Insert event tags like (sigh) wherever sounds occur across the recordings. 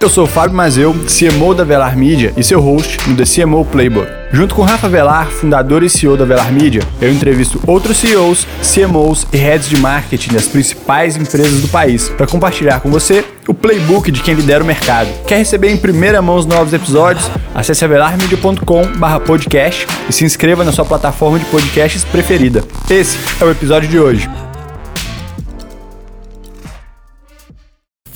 Eu sou o Fábio Mazeu, CMO da Velar Media e seu host no The CMO Playbook. Junto com Rafa Velar, fundador e CEO da Velar Media, eu entrevisto outros CEOs, CMOs e heads de marketing das principais empresas do país para compartilhar com você o playbook de quem lidera o mercado. Quer receber em primeira mão os novos episódios? Acesse avelarmedia.com/podcast e se inscreva na sua plataforma de podcasts preferida. Esse é o episódio de hoje.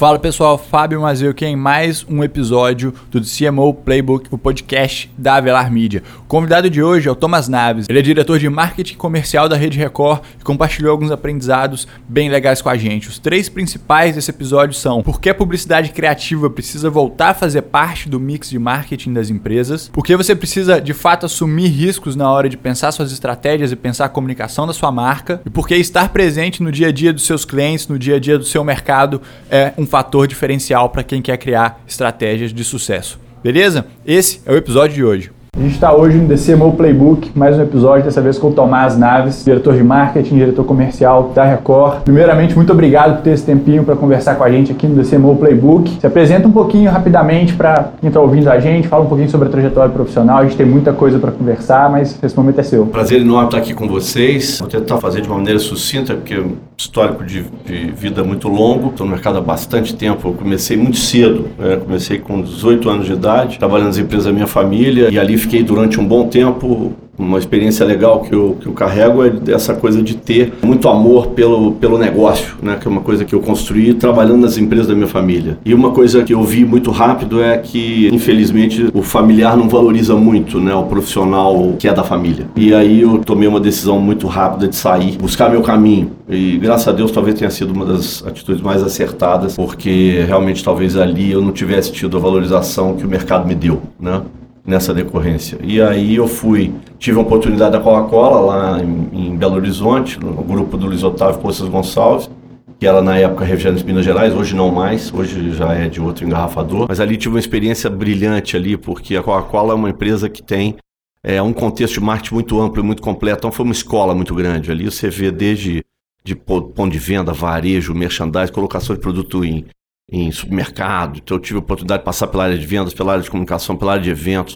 Fala pessoal, Fábio Mazeu aqui em mais um episódio do CMO Playbook, o podcast da Avelar Media. O convidado de hoje é o Thomas Naves. Ele é diretor de marketing comercial da Rede Record e compartilhou alguns aprendizados bem legais com a gente. Os três principais desse episódio são por que a publicidade criativa precisa voltar a fazer parte do mix de marketing das empresas, por que você precisa de fato assumir riscos na hora de pensar suas estratégias e pensar a comunicação da sua marca, e por que estar presente no dia a dia dos seus clientes, no dia a dia do seu mercado é um fator diferencial para quem quer criar estratégias de sucesso. Beleza? Esse é o episódio de hoje. A gente está hoje no DCMO Playbook, mais um episódio, dessa vez com o Tomás Naves, diretor de marketing, diretor comercial da Record. Primeiramente, muito obrigado por ter esse tempinho para conversar com a gente aqui no DCMO Playbook. Se apresenta um pouquinho rapidamente para quem está ouvindo a gente, fala um pouquinho sobre a trajetória profissional. A gente tem muita coisa para conversar, mas esse momento é seu. Prazer enorme estar aqui com vocês. Vou tentar fazer de uma maneira sucinta, porque é um histórico de, de vida muito longo. Estou no mercado há bastante tempo. Eu comecei muito cedo, né? comecei com 18 anos de idade, trabalhando nas empresas da minha família e ali fiquei durante um bom tempo. Uma experiência legal que eu, que eu carrego é essa coisa de ter muito amor pelo, pelo negócio, né? que é uma coisa que eu construí trabalhando nas empresas da minha família. E uma coisa que eu vi muito rápido é que, infelizmente, o familiar não valoriza muito né? o profissional que é da família. E aí eu tomei uma decisão muito rápida de sair, buscar meu caminho. E graças a Deus talvez tenha sido uma das atitudes mais acertadas, porque realmente talvez ali eu não tivesse tido a valorização que o mercado me deu, né? Nessa decorrência. E aí eu fui, tive a oportunidade da Coca-Cola lá em, em, Belo Horizonte, no grupo do Luiz Otávio Poças Gonçalves, que era na época Refrigerantes Minas Gerais, hoje não mais, hoje já é de outro engarrafador. Mas ali tive uma experiência brilhante ali, porque a Coca-Cola é uma empresa que tem é, um contexto de marketing muito amplo e muito completo, então foi uma escola muito grande. Ali você vê desde de ponto de venda, varejo, merchandising, colocação de produto em, em supermercado. Então eu tive a oportunidade de passar pela área de vendas, pela área de comunicação, pela área de eventos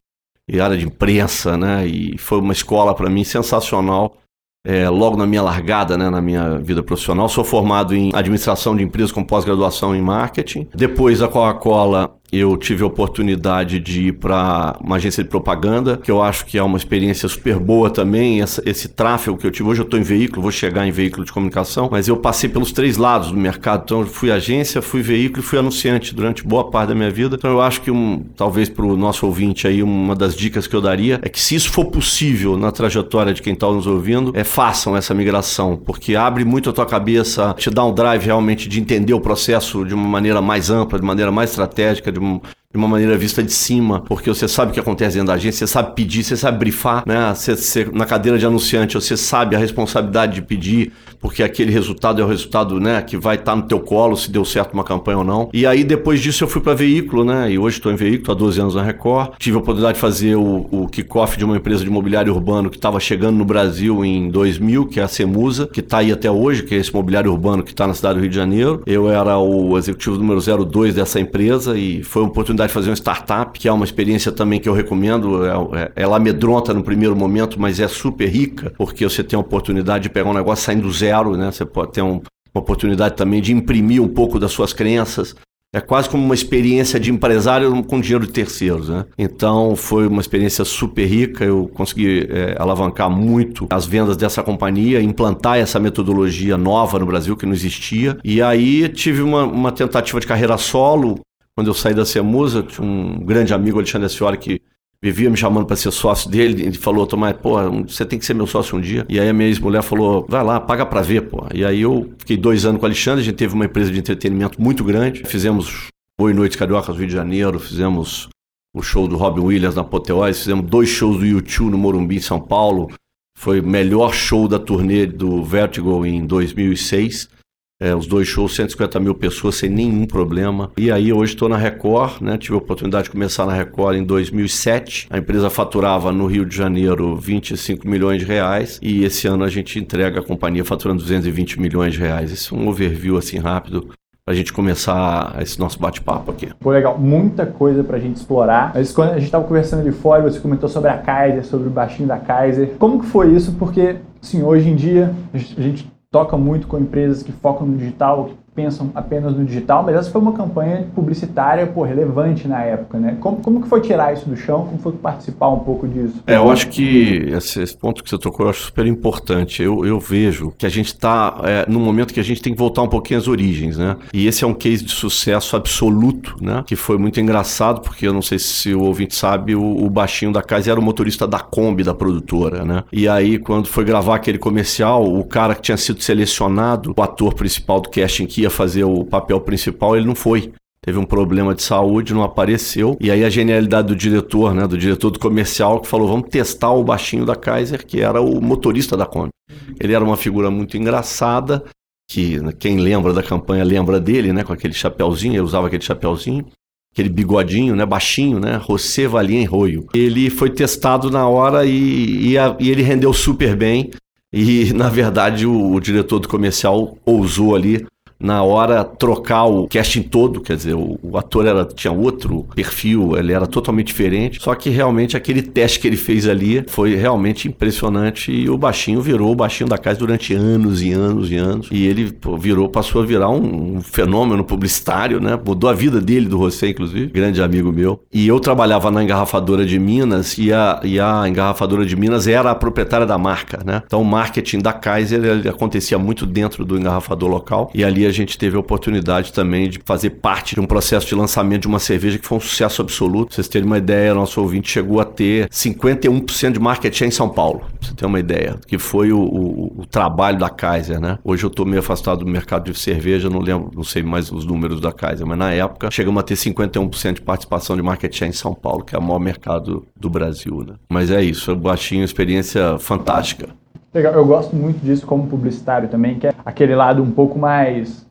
e área de imprensa, né? E foi uma escola para mim sensacional. É, logo na minha largada, né, na minha vida profissional, sou formado em administração de empresas com pós-graduação em marketing. Depois a Coca-Cola eu tive a oportunidade de ir para uma agência de propaganda, que eu acho que é uma experiência super boa também. Essa, esse tráfego que eu tive, hoje eu estou em veículo, vou chegar em veículo de comunicação, mas eu passei pelos três lados do mercado. Então, eu fui agência, fui veículo e fui anunciante durante boa parte da minha vida. Então, eu acho que, um, talvez para o nosso ouvinte aí, uma das dicas que eu daria é que, se isso for possível na trajetória de quem está nos ouvindo, é, façam essa migração, porque abre muito a tua cabeça, te dá um drive realmente de entender o processo de uma maneira mais ampla, de maneira mais estratégica, de um, de uma maneira vista de cima, porque você sabe o que acontece dentro da agência, você sabe pedir, você sabe brifar, né? Você, você, na cadeira de anunciante, você sabe a responsabilidade de pedir, porque aquele resultado é o resultado, né, que vai estar tá no teu colo, se deu certo uma campanha ou não. E aí, depois disso, eu fui para veículo, né? E hoje estou em veículo, há 12 anos na Record. Tive a oportunidade de fazer o, o kickoff de uma empresa de mobiliário urbano que estava chegando no Brasil em 2000, que é a Semusa, que está aí até hoje, que é esse mobiliário urbano que está na cidade do Rio de Janeiro. Eu era o executivo número 02 dessa empresa e foi uma oportunidade de fazer uma startup, que é uma experiência também que eu recomendo. É, é, ela amedronta no primeiro momento, mas é super rica, porque você tem a oportunidade de pegar um negócio saindo do zero, né? Você pode ter um, uma oportunidade também de imprimir um pouco das suas crenças. É quase como uma experiência de empresário com dinheiro de terceiros, né? Então foi uma experiência super rica. Eu consegui é, alavancar muito as vendas dessa companhia, implantar essa metodologia nova no Brasil que não existia. E aí tive uma, uma tentativa de carreira solo. Quando eu saí da Semusa, tinha um grande amigo, Alexandre Ascioli, que vivia me chamando para ser sócio dele. Ele falou: Tomás, pô, você tem que ser meu sócio um dia. E aí a minha ex-mulher falou: vai lá, paga para ver, pô. E aí eu fiquei dois anos com o Alexandre. A gente teve uma empresa de entretenimento muito grande. Fizemos Oi Noites Carioca Rio de Janeiro, fizemos o show do Robin Williams na Apoteose, fizemos dois shows do YouTube no Morumbi, em São Paulo. Foi o melhor show da turnê do Vertigo em 2006. É, os dois shows, 150 mil pessoas sem nenhum problema. E aí hoje estou na Record, né? Tive a oportunidade de começar na Record em 2007. A empresa faturava no Rio de Janeiro 25 milhões de reais e esse ano a gente entrega a companhia faturando 220 milhões de reais. Esse é um overview assim rápido para a gente começar esse nosso bate-papo aqui. Pô, legal. Muita coisa para a gente explorar. Mas quando a gente estava conversando ali fora, você comentou sobre a Kaiser, sobre o baixinho da Kaiser. Como que foi isso? Porque, assim, hoje em dia a gente toca muito com empresas que focam no digital, que pensam apenas no digital, mas essa foi uma campanha publicitária pô, relevante na época, né? Como, como que foi tirar isso do chão? Como foi participar um pouco disso? É, eu acho que esse, esse ponto que você tocou eu acho super importante. Eu, eu vejo que a gente está é, no momento que a gente tem que voltar um pouquinho às origens, né? E esse é um case de sucesso absoluto, né? Que foi muito engraçado, porque eu não sei se o ouvinte sabe, o, o baixinho da casa era o motorista da Kombi da produtora, né? E aí, quando foi gravar aquele comercial, o cara que tinha sido selecionado, o ator principal do casting que ia fazer o papel principal, ele não foi. Teve um problema de saúde, não apareceu. E aí a genialidade do diretor, né, do diretor do comercial, que falou: vamos testar o baixinho da Kaiser, que era o motorista da Kombi. Ele era uma figura muito engraçada, que quem lembra da campanha lembra dele, né, com aquele chapéuzinho, ele usava aquele chapéuzinho aquele bigodinho, né, baixinho, né, José Valien Roio. Ele foi testado na hora e, e, a, e, ele rendeu super bem. E, na verdade, o, o diretor do comercial ousou ali na hora trocar o casting todo, quer dizer, o, o, ator era, tinha outro perfil, ele era totalmente diferente, só que realmente aquele teste que ele fez ali foi realmente impressionante e o baixinho virou o baixinho da casa durante anos e anos e anos e ele pô, virou, passou a virar um, um, fenômeno publicitário, né? Mudou a vida dele, do José, inclusive, grande amigo meu. E eu trabalhava na engarrafadora de Minas e a, e a engarrafadora de Minas era a proprietária da marca, né? Então o marketing da Kaiser ele acontecia muito dentro do engarrafador local e ali a gente teve a oportunidade também de fazer parte de um processo de lançamento de uma cerveja que foi um sucesso absoluto. Pra vocês terem uma ideia, nosso ouvinte chegou a ter 51% de market share em São Paulo. Pra você ter uma ideia, que foi o, o, o trabalho da Kaiser, né? Hoje eu estou meio afastado do mercado de cerveja, não lembro, não sei mais os números da Kaiser, mas na época chegamos a ter 51% de participação de market share em São Paulo, que é o maior mercado do Brasil, né? Mas é isso, baixinho, experiência fantástica. Legal, eu gosto muito disso como publicitário também, que é aquele lado um pouco mais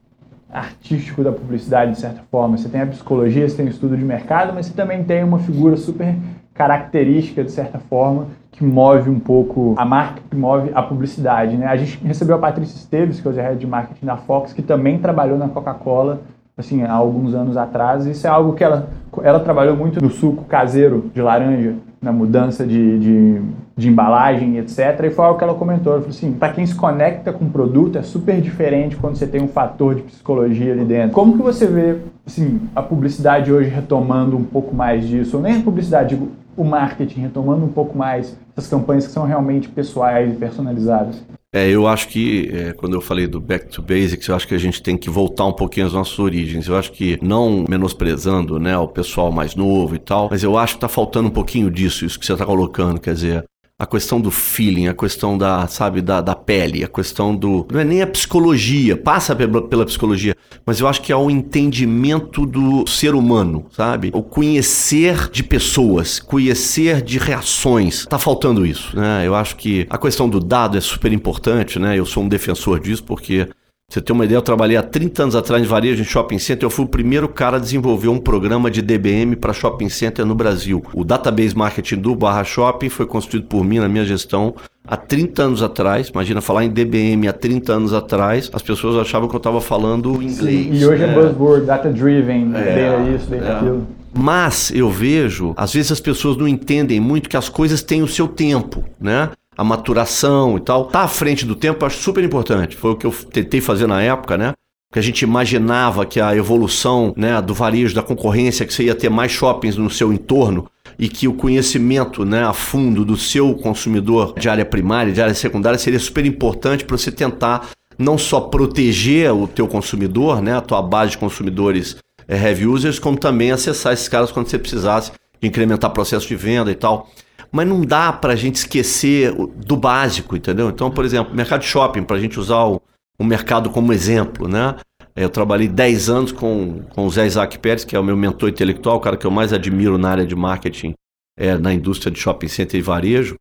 artístico da publicidade, de certa forma. Você tem a psicologia, você tem o estudo de mercado, mas você também tem uma figura super característica, de certa forma, que move um pouco a marca, que move a publicidade. Né? A gente recebeu a Patrícia Esteves, que é o head de marketing da Fox, que também trabalhou na Coca-Cola assim, há alguns anos atrás. Isso é algo que ela, ela trabalhou muito no suco caseiro de laranja, na mudança de, de, de embalagem, etc. E foi algo que ela comentou. Ela falou assim: para quem se conecta com o produto, é super diferente quando você tem um fator de psicologia ali dentro. Como que você vê assim, a publicidade hoje retomando um pouco mais disso? Ou nem a publicidade, digo, o marketing retomando um pouco mais essas campanhas que são realmente pessoais e personalizadas? É, eu acho que, é, quando eu falei do back to basics, eu acho que a gente tem que voltar um pouquinho às nossas origens. Eu acho que, não menosprezando né, o pessoal mais novo e tal, mas eu acho que está faltando um pouquinho disso, isso que você está colocando. Quer dizer, a questão do feeling, a questão da, sabe, da, da pele, a questão do. Não é nem a psicologia, passa pela, pela psicologia, mas eu acho que é o entendimento do ser humano, sabe? O conhecer de pessoas, conhecer de reações. Tá faltando isso, né? Eu acho que a questão do dado é super importante, né? Eu sou um defensor disso porque você tem uma ideia, eu trabalhei há 30 anos atrás em varejo em shopping center. Eu fui o primeiro cara a desenvolver um programa de DBM para shopping center no Brasil. O database marketing do Barra Shopping foi construído por mim na minha gestão há 30 anos atrás. Imagina falar em DBM há 30 anos atrás, as pessoas achavam que eu estava falando inglês. Sim, e hoje é, é buzzword, data driven, é, isso, data é. aquilo. Mas eu vejo, às vezes as pessoas não entendem muito que as coisas têm o seu tempo, né? A maturação e tal. Tá à frente do tempo, acho super importante. Foi o que eu tentei fazer na época, né? que a gente imaginava que a evolução né, do varejo, da concorrência, que você ia ter mais shoppings no seu entorno e que o conhecimento né, a fundo do seu consumidor de área primária, de área secundária, seria super importante para você tentar não só proteger o teu consumidor, né, a tua base de consumidores é, heavy users, como também acessar esses caras quando você precisasse de incrementar processo de venda e tal mas não dá para a gente esquecer do básico, entendeu? Então, por exemplo, mercado de shopping, para a gente usar o, o mercado como exemplo, né? Eu trabalhei 10 anos com, com o Zé Isaac Pérez, que é o meu mentor intelectual, o cara que eu mais admiro na área de marketing, é, na indústria de shopping center e varejo.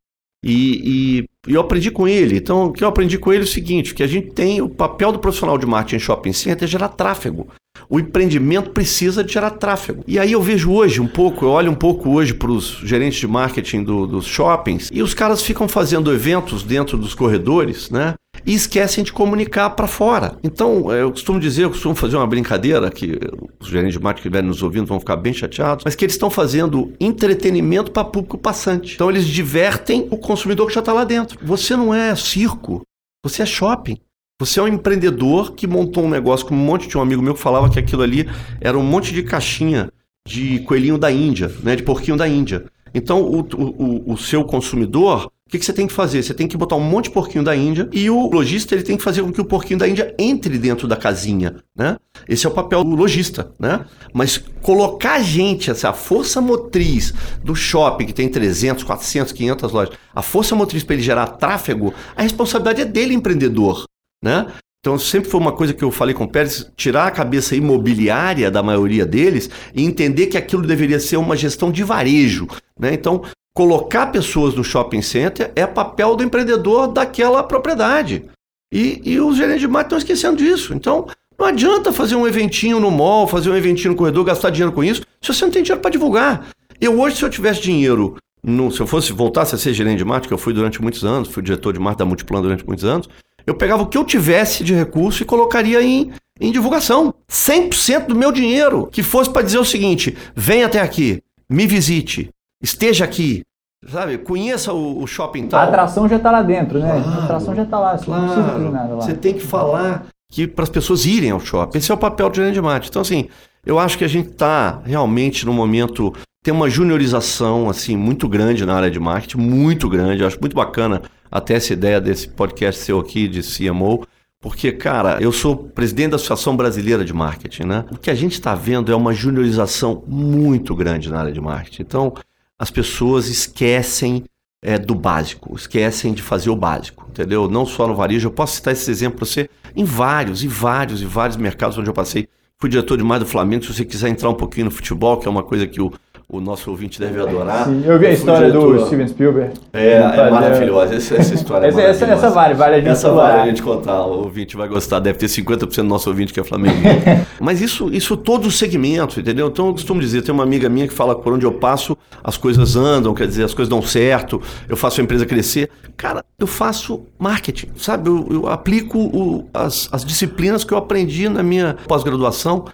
E, e, e, eu aprendi com ele. Então, o que eu aprendi com ele é o seguinte: que a gente tem o papel do profissional de marketing em shopping center é gerar tráfego. O empreendimento precisa de gerar tráfego. E aí eu vejo hoje um pouco, eu olho um pouco hoje para os gerentes de marketing do, dos shoppings e os caras ficam fazendo eventos dentro dos corredores, né? e esquecem de comunicar para fora. Então, eu costumo dizer, eu costumo fazer uma brincadeira, que os gerentes de marketing que estiverem nos ouvindo vão ficar bem chateados, mas que eles estão fazendo entretenimento para público passante. Então, eles divertem o consumidor que já está lá dentro. Você não é circo, você é shopping. Você é um empreendedor que montou um negócio com um monte de um amigo meu que falava que aquilo ali era um monte de caixinha de coelhinho da Índia, né, de porquinho da Índia. Então, o, o, o seu consumidor, o que, que, você tem que fazer? Você tem que botar um monte de porquinho da Índia e o lojista ele tem que fazer com que o porquinho da Índia entre dentro da casinha, né? Esse é o papel do lojista, né? Mas colocar gente, essa força motriz do shopping que tem 300, 400, 500 lojas, a força motriz para ele gerar tráfego, a responsabilidade é dele, empreendedor, né? Então, sempre foi uma coisa que eu falei com o Pérez, tirar a cabeça imobiliária da maioria deles e entender que aquilo deveria ser uma gestão de varejo. Né? Então, colocar pessoas no shopping center é papel do empreendedor daquela propriedade. E, e os gerentes de marketing estão esquecendo disso. Então, não adianta fazer um eventinho no mall, fazer um eventinho no corredor, gastar dinheiro com isso, se você não tem dinheiro para divulgar. Eu hoje, se eu tivesse dinheiro, no, se eu fosse voltasse a ser gerente de marketing, que eu fui durante muitos anos, fui diretor de marketing da Multiplan durante muitos anos, eu pegava o que eu tivesse de recurso e colocaria em, em divulgação. 100% do meu dinheiro. Que fosse para dizer o seguinte: venha até aqui, me visite, esteja aqui, sabe? Conheça o, o shopping tal. A atração já está lá dentro, né? Claro, a atração já está lá, você claro. não precisa nada lá. Você tem que falar que para as pessoas irem ao shopping. Esse é o papel do gerente de marketing. Então, assim, eu acho que a gente está realmente no momento tem uma juniorização assim muito grande na área de marketing, muito grande. Eu acho muito bacana até essa ideia desse podcast seu aqui de CMO, porque, cara, eu sou presidente da Associação Brasileira de Marketing, né? O que a gente está vendo é uma juniorização muito grande na área de marketing. Então, as pessoas esquecem é, do básico, esquecem de fazer o básico, entendeu? Não só no varejo, eu posso citar esse exemplo para você em vários, e vários, e vários mercados onde eu passei. Fui diretor de mais do Flamengo, se você quiser entrar um pouquinho no futebol, que é uma coisa que o o nosso ouvinte deve adorar. Sim, eu vi a história do Steven Spielberg. É, é maravilhosa. Essa, essa (laughs) história essa, é essa, essa, vale, vale a gente Essa vale a gente contar. O ouvinte vai gostar. Deve ter 50% do nosso ouvinte que é Flamengo. (laughs) Mas isso, isso todos os segmentos, entendeu? Então eu costumo dizer, tem uma amiga minha que fala que por onde eu passo, as coisas andam, quer dizer, as coisas dão certo, eu faço a empresa crescer. Cara, eu faço marketing, sabe? Eu, eu aplico o, as, as disciplinas que eu aprendi na minha pós-graduação.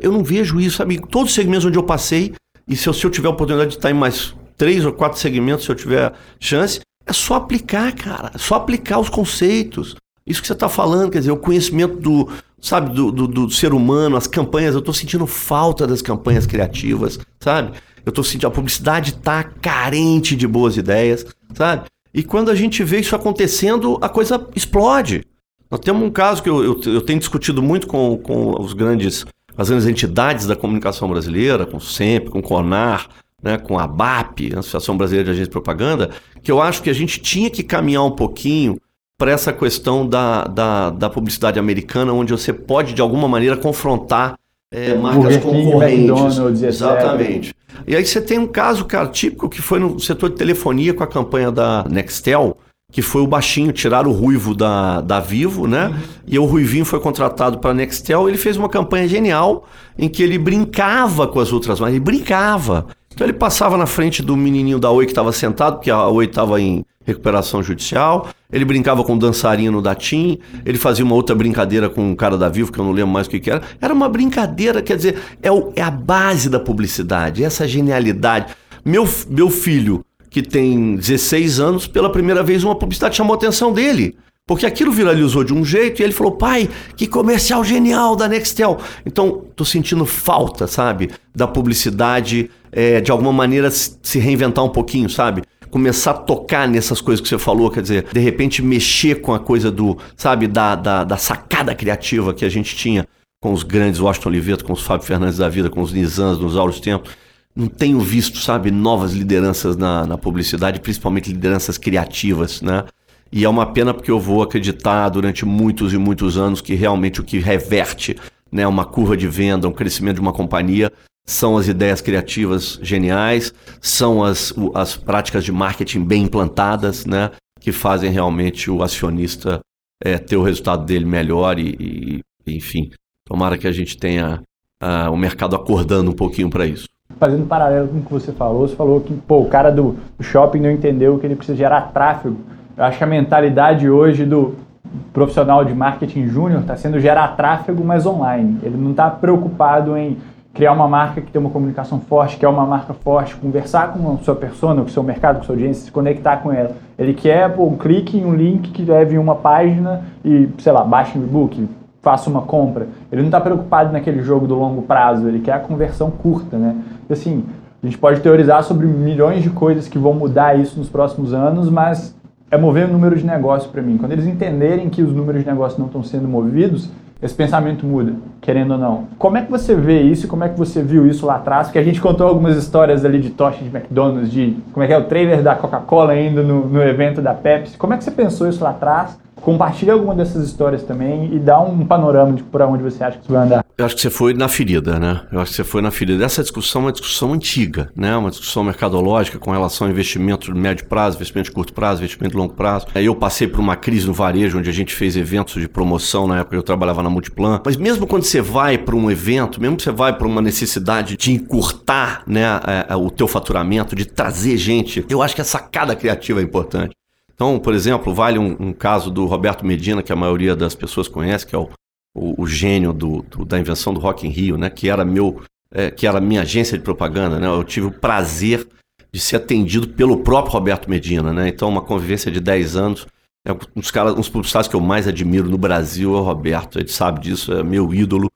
Eu não vejo isso, sabe? Todos os segmentos onde eu passei, e se eu, se eu tiver a oportunidade de estar em mais três ou quatro segmentos, se eu tiver chance, é só aplicar, cara. É só aplicar os conceitos. Isso que você está falando, quer dizer, o conhecimento do, sabe, do, do, do ser humano, as campanhas, eu estou sentindo falta das campanhas criativas, sabe? Eu estou sentindo, a publicidade está carente de boas ideias, sabe? E quando a gente vê isso acontecendo, a coisa explode. Nós temos um caso que eu, eu, eu tenho discutido muito com, com os grandes as grandes entidades da comunicação brasileira, com o SEMP, com o CONAR, né, com a ABAP, a Associação Brasileira de Agência de Propaganda, que eu acho que a gente tinha que caminhar um pouquinho para essa questão da, da, da, publicidade americana, onde você pode, de alguma maneira, confrontar é, marcas concorrentes. Exatamente. E aí você tem um caso, cara, típico que foi no setor de telefonia com a campanha da Nextel, que foi o baixinho, tirar o ruivo da, da Vivo, né? Uhum. E o Ruivinho foi contratado para a Nextel. Ele fez uma campanha genial em que ele brincava com as outras marcas. Ele brincava. Então ele passava na frente do menininho da Oi que estava sentado, porque a Oi estava em recuperação judicial. Ele brincava com o dançarino da TIM. Ele fazia uma outra brincadeira com o cara da Vivo, que eu não lembro mais o que, que era. Era uma brincadeira, quer dizer, é, o, é a base da publicidade, essa genialidade. Meu, meu filho que tem 16 anos, pela primeira vez uma publicidade chamou a atenção dele. Porque aquilo viralizou de um jeito e ele falou: pai, que comercial genial da Nextel. Então, tô sentindo falta, sabe? Da publicidade, é, de alguma maneira se reinventar um pouquinho, sabe? Começar a tocar nessas coisas que você falou, quer dizer, de repente mexer com a coisa do, sabe, da, da, da sacada criativa que a gente tinha com os grandes Washington Oliveto, com os Fábio Fernandes da vida, com os Nizans nos áureos tempos não tenho visto, sabe, novas lideranças na, na publicidade, principalmente lideranças criativas, né? E é uma pena porque eu vou acreditar durante muitos e muitos anos que realmente o que reverte né, uma curva de venda, um crescimento de uma companhia, são as ideias criativas geniais, são as, as práticas de marketing bem implantadas, né? Que fazem realmente o acionista é, ter o resultado dele melhor e, e enfim, tomara que a gente tenha uh, o mercado acordando um pouquinho para isso fazendo paralelo com o que você falou, você falou que pô, o cara do shopping não entendeu que ele precisa gerar tráfego. Eu acho que a mentalidade hoje do profissional de marketing júnior está sendo gerar tráfego, mas online. Ele não está preocupado em criar uma marca que tem uma comunicação forte, que é uma marca forte, conversar com a sua persona, com o seu mercado, com a sua audiência, se conectar com ela. Ele quer pô, um clique em um link que leve uma página e, sei lá, baixe um e-book, faça uma compra. Ele não está preocupado naquele jogo do longo prazo, ele quer a conversão curta, né? Assim, a gente pode teorizar sobre milhões de coisas que vão mudar isso nos próximos anos, mas é mover o número de negócio para mim. Quando eles entenderem que os números de negócio não estão sendo movidos, esse pensamento muda, querendo ou não. Como é que você vê isso? Como é que você viu isso lá atrás? Porque a gente contou algumas histórias ali de tocha de McDonald's, de como é que é o trailer da Coca-Cola indo no, no evento da Pepsi. Como é que você pensou isso lá atrás? Compartilha alguma dessas histórias também e dá um panorama de por onde você acha que isso vai andar. Eu acho que você foi na ferida, né? Eu acho que você foi na ferida. Essa discussão é uma discussão antiga, né? Uma discussão mercadológica com relação a investimento de médio prazo, investimento de curto prazo, investimento de longo prazo. Aí eu passei por uma crise no varejo, onde a gente fez eventos de promoção na época que eu trabalhava na Multiplan. Mas mesmo quando você vai para um evento, mesmo que você vai para uma necessidade de encurtar né, é, é, o teu faturamento, de trazer gente, eu acho que a sacada criativa é importante. Então, por exemplo, vale um, um, caso do Roberto Medina, que a maioria das pessoas conhece, que é o, o, o gênio do, do, da invenção do Rock in Rio, né? Que era meu, é, que era minha agência de propaganda, né? Eu tive o prazer de ser atendido pelo próprio Roberto Medina, né? Então, uma convivência de 10 anos. É um dos caras, dos publicitários que eu mais admiro no Brasil é o Roberto. Ele sabe disso, é meu ídolo.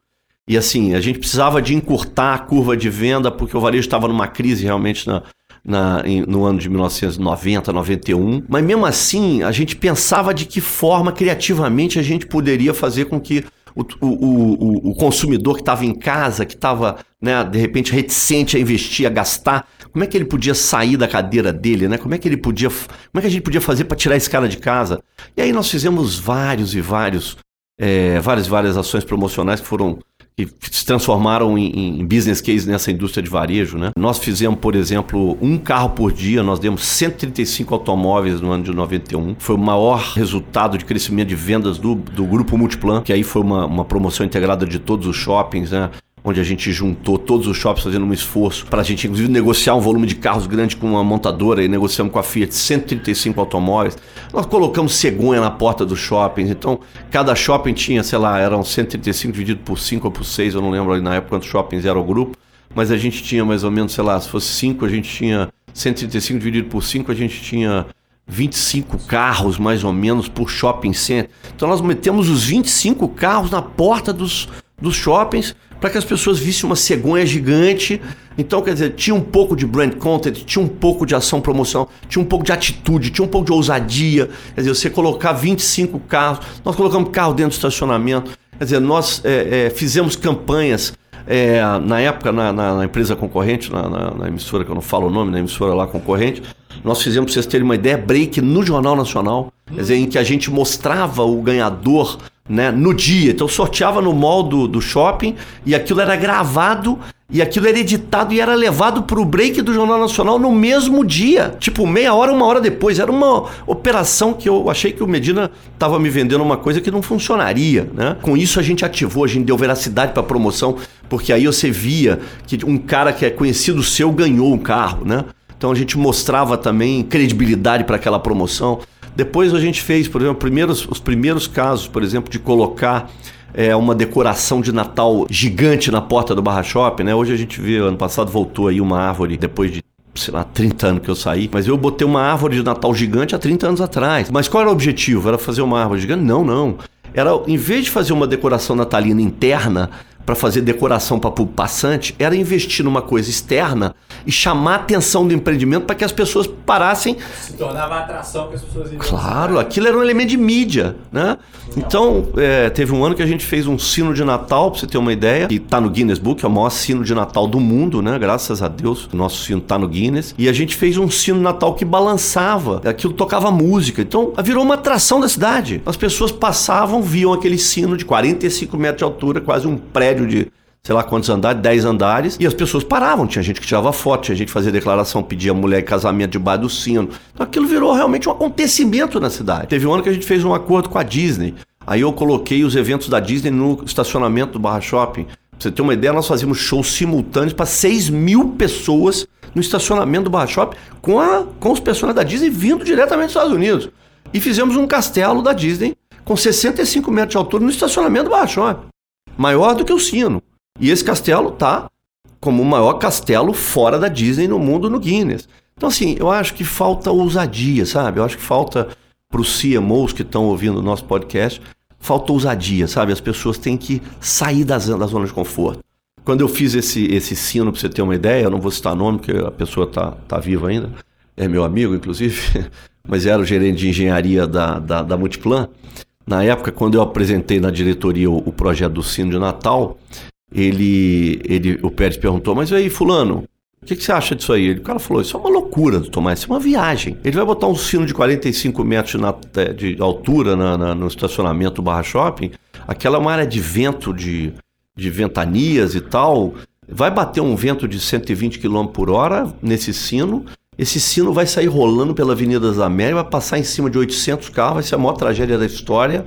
E assim, a gente precisava de encurtar a curva de venda, porque o varejo estava numa crise realmente na, na, em, no ano de 1990, 91. Mas mesmo assim, a gente pensava de que forma criativamente a gente poderia fazer com que o, o, o, o consumidor que estava em casa, que estava, né, de repente, reticente a investir, a gastar, como é que ele podia sair da cadeira dele, né? Como é que ele podia. Como é que a gente podia fazer para tirar esse cara de casa? E aí nós fizemos vários e vários. É, várias várias ações promocionais que foram que se transformaram em, em, business case nessa indústria de varejo. Né? Nós fizemos, por exemplo, um carro por dia, nós demos 135 automóveis no ano de 91. Foi o maior resultado de crescimento de vendas do, do Grupo Multiplan, que aí foi uma, uma promoção integrada de todos os shoppings. Né? Onde a gente juntou todos os shoppings fazendo um esforço para a gente, inclusive, negociar um volume de carros grande com uma montadora e negociamos com a Fiat 135 automóveis. Nós colocamos cegonha na porta dos shoppings, então cada shopping tinha, sei lá, eram 135 dividido por 5 ou por 6, eu não lembro ali na época quantos shoppings eram o grupo, mas a gente tinha mais ou menos, sei lá, se fosse 5, a gente tinha 135 dividido por 5, a gente tinha 25 carros mais ou menos por shopping center. Então nós metemos os 25 carros na porta dos, dos shoppings para que as pessoas vissem uma cegonha gigante. Então, quer dizer, tinha um pouco de brand content, tinha um pouco de ação promoção, tinha um pouco de atitude, tinha um pouco de ousadia. Quer dizer, você colocar 25 carros, nós colocamos carro dentro do estacionamento. Quer dizer, nós é, é, fizemos campanhas é, na época, na, na, na empresa concorrente, na, na, emissora, que eu não falo o nome, na emissora lá concorrente, nós fizemos, para vocês terem uma ideia, break no Jornal Nacional, quer dizer, em que a gente mostrava o ganhador né, no dia. Então sorteava no mall do, do shopping e aquilo era gravado e aquilo era editado e era levado para o break do Jornal Nacional no mesmo dia. Tipo, meia hora, uma hora depois. Era uma operação que eu achei que o Medina estava me vendendo uma coisa que não funcionaria. Né? Com isso a gente ativou, a gente deu veracidade para a promoção, porque aí você via que um cara que é conhecido seu ganhou um carro. Né? Então a gente mostrava também credibilidade para aquela promoção. Depois a gente fez, por exemplo, primeiros, os primeiros casos, por exemplo, de colocar é, uma decoração de Natal gigante na porta do Barra Shopping, né? Hoje a gente vê, ano passado voltou aí uma árvore, depois de sei lá, 30 anos que eu saí, mas eu botei uma árvore de Natal gigante há 30 anos atrás. Mas qual era o objetivo? Era fazer uma árvore gigante? Não, não. Era, em vez de fazer uma decoração natalina interna, para fazer decoração para o passante era investir numa coisa externa e chamar a atenção do empreendimento para que as pessoas parassem. Se tornava atração que as pessoas iam Claro, aquilo era um elemento de mídia, né? Então, é, teve um ano que a gente fez um sino de Natal, para você ter uma ideia, que está no Guinness Book, é o maior sino de Natal do mundo, né? Graças a Deus, o nosso sino está no Guinness. E a gente fez um sino de Natal que balançava, aquilo tocava música. Então, virou uma atração da cidade. As pessoas passavam, viam aquele sino de 45 metros de altura, quase um prédio prédio de sei lá quantos andares, 10 andares, e as pessoas paravam. Tinha gente que tirava foto, tinha gente que fazia declaração, pedia mulher em casamento debaixo do sino. Então aquilo virou realmente um acontecimento na cidade. Teve um ano que a gente fez um acordo com a Disney. Aí eu coloquei os eventos da Disney no estacionamento do Barra Shopping. Pra você ter uma ideia, nós fazíamos shows simultâneos para 6 mil pessoas no estacionamento do Barra Shopping com, a, com os personagens da Disney vindo diretamente dos Estados Unidos. E fizemos um castelo da Disney com 65 metros de altura no estacionamento do Barra Shopping. Maior do que o sino. E esse castelo tá como o maior castelo fora da Disney no mundo no Guinness. Então, assim, eu acho que falta ousadia, sabe? Eu acho que falta para os CMOs que estão ouvindo o nosso podcast, falta ousadia, sabe? As pessoas têm que sair da, zona de conforto. Quando eu fiz esse, esse sino, para você ter uma ideia, eu não vou citar nome, porque a pessoa está tá viva ainda, é meu amigo, inclusive, (laughs) mas era o gerente de engenharia da, da, da Multiplan. Na época, quando eu apresentei na diretoria o, o projeto do sino de Natal, ele, ele, o Pérez perguntou, mas aí, fulano, o que, que, você acha disso aí? O cara falou, isso é uma loucura, Tomás, isso é uma viagem. Ele vai botar um sino de 45 metros na, de altura na, na, no estacionamento Barra Shopping, aquela é uma área de vento, de, de ventanias e tal, vai bater um vento de 120 km por hora nesse sino, esse sino vai sair rolando pela Avenida das Américas, vai passar em cima de 800 carros, vai ser a maior tragédia da história.